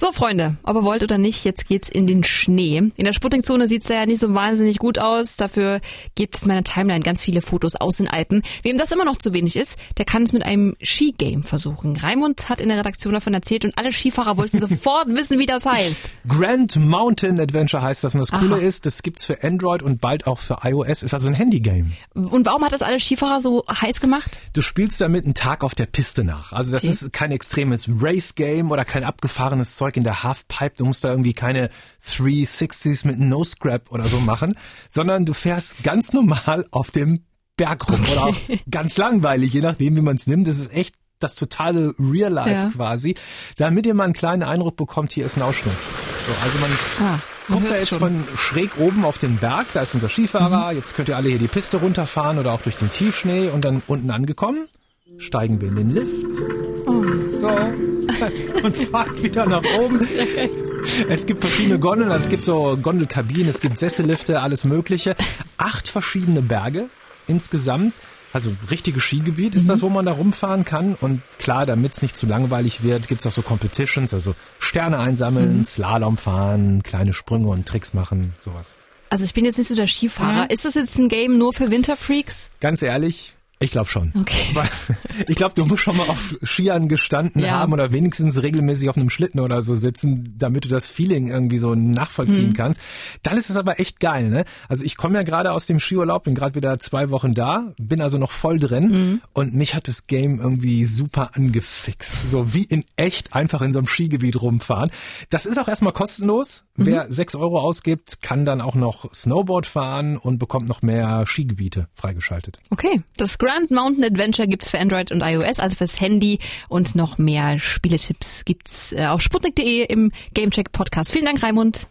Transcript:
So, Freunde, ob ihr wollt oder nicht, jetzt geht's in den Schnee. In der Sputnikzone sieht's ja nicht so wahnsinnig gut aus. Dafür gibt es in meiner Timeline ganz viele Fotos aus den Alpen. Wem das immer noch zu wenig ist, der kann es mit einem Skigame versuchen. Raimund hat in der Redaktion davon erzählt und alle Skifahrer wollten sofort wissen, wie das heißt. Grand Mountain Adventure heißt das. Und das Coole Aha. ist, das gibt's für Android und bald auch für iOS. Ist also ein Handygame. Und warum hat das alle Skifahrer so heiß gemacht? Du spielst damit einen Tag auf der Piste nach. Also das okay. ist kein extremes Race-Game oder kein abgefahrenes Zeug Zeug in der Halfpipe. Du musst da irgendwie keine 360s mit No Scrap oder so machen, sondern du fährst ganz normal auf dem Berg rum oder auch ganz langweilig, je nachdem, wie man es nimmt. Das ist echt das totale Real Life ja. quasi. Damit ihr mal einen kleinen Eindruck bekommt, hier ist ein Ausschnitt. So, also man ah, guckt da jetzt schon. von schräg oben auf den Berg, da ist unser Skifahrer, mhm. jetzt könnt ihr alle hier die Piste runterfahren oder auch durch den Tiefschnee und dann unten angekommen, steigen wir in den Lift. Oh. So, und fahrt wieder nach oben. Es gibt verschiedene Gondeln, also es gibt so Gondelkabinen, es gibt Sessellifte, alles Mögliche. Acht verschiedene Berge insgesamt. Also richtiges Skigebiet ist mhm. das, wo man da rumfahren kann. Und klar, damit es nicht zu langweilig wird, gibt es auch so Competitions, also Sterne einsammeln, mhm. Slalom fahren, kleine Sprünge und Tricks machen, sowas. Also ich bin jetzt nicht so der Skifahrer. Mhm. Ist das jetzt ein Game nur für Winterfreaks? Ganz ehrlich, ich glaube schon. Okay. Weil ich glaube, du musst schon mal auf Skiern gestanden ja. haben oder wenigstens regelmäßig auf einem Schlitten oder so sitzen, damit du das Feeling irgendwie so nachvollziehen hm. kannst. Dann ist es aber echt geil, ne? Also ich komme ja gerade aus dem Skiurlaub, bin gerade wieder zwei Wochen da, bin also noch voll drin mhm. und mich hat das Game irgendwie super angefixt. So wie in echt einfach in so einem Skigebiet rumfahren. Das ist auch erstmal kostenlos. Mhm. Wer sechs Euro ausgibt, kann dann auch noch Snowboard fahren und bekommt noch mehr Skigebiete freigeschaltet. Okay, das Grand Mountain Adventure gibt's für Android und iOS, also fürs Handy und noch mehr Spieletipps gibt's äh, auf sputnik.de im Gamecheck Podcast. Vielen Dank, Raimund.